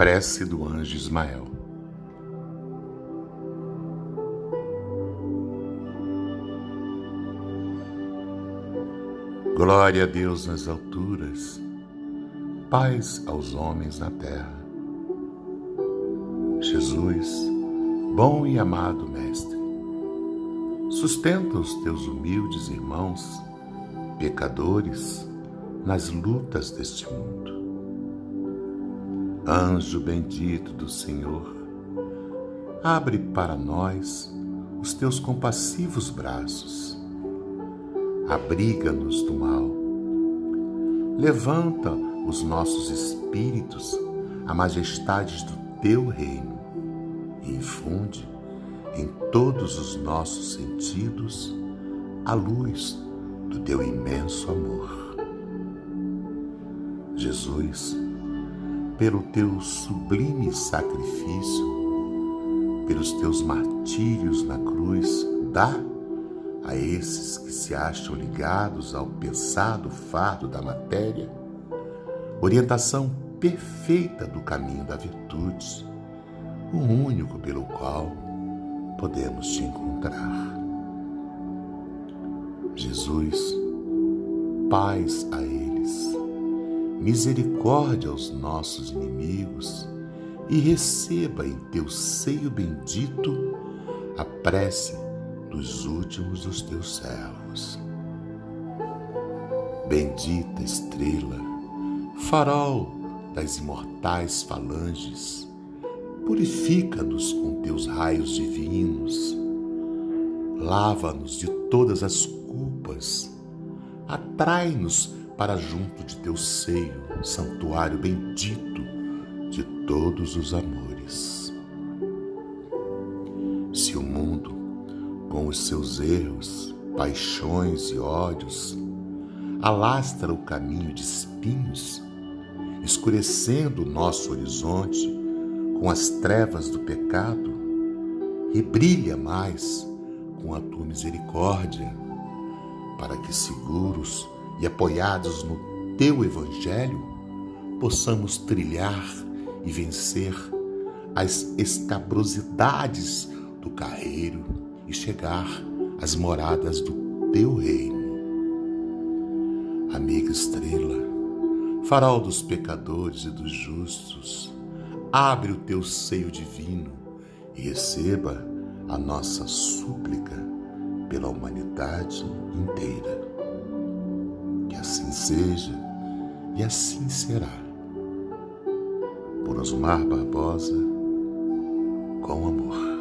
Prece do anjo Ismael. Glória a Deus nas alturas, paz aos homens na terra. Jesus, bom e amado Mestre, sustenta os teus humildes irmãos, pecadores, nas lutas deste mundo. Anjo bendito do Senhor, abre para nós os teus compassivos braços. Abriga-nos do mal. Levanta os nossos espíritos à majestade do teu reino e infunde em todos os nossos sentidos a luz do teu imenso amor. Jesus, pelo teu sublime sacrifício, pelos teus martírios na cruz, dá a esses que se acham ligados ao pesado fardo da matéria orientação perfeita do caminho da virtude, o único pelo qual podemos te encontrar. Jesus, paz a eles misericórdia aos nossos inimigos e receba em teu seio bendito a prece dos últimos dos teus servos. Bendita estrela, farol das imortais falanges, purifica-nos com teus raios divinos, lava-nos de todas as culpas, atrai-nos para junto de teu seio, santuário bendito de todos os amores. Se o mundo, com os seus erros, paixões e ódios, alastra o caminho de espinhos, escurecendo o nosso horizonte com as trevas do pecado, e brilha mais com a tua misericórdia, para que seguros e apoiados no teu Evangelho, possamos trilhar e vencer as escabrosidades do carreiro e chegar às moradas do teu reino. Amiga estrela, farol dos pecadores e dos justos, abre o teu seio divino e receba a nossa súplica pela humanidade inteira seja e assim será. Por Osmar Barbosa, com amor.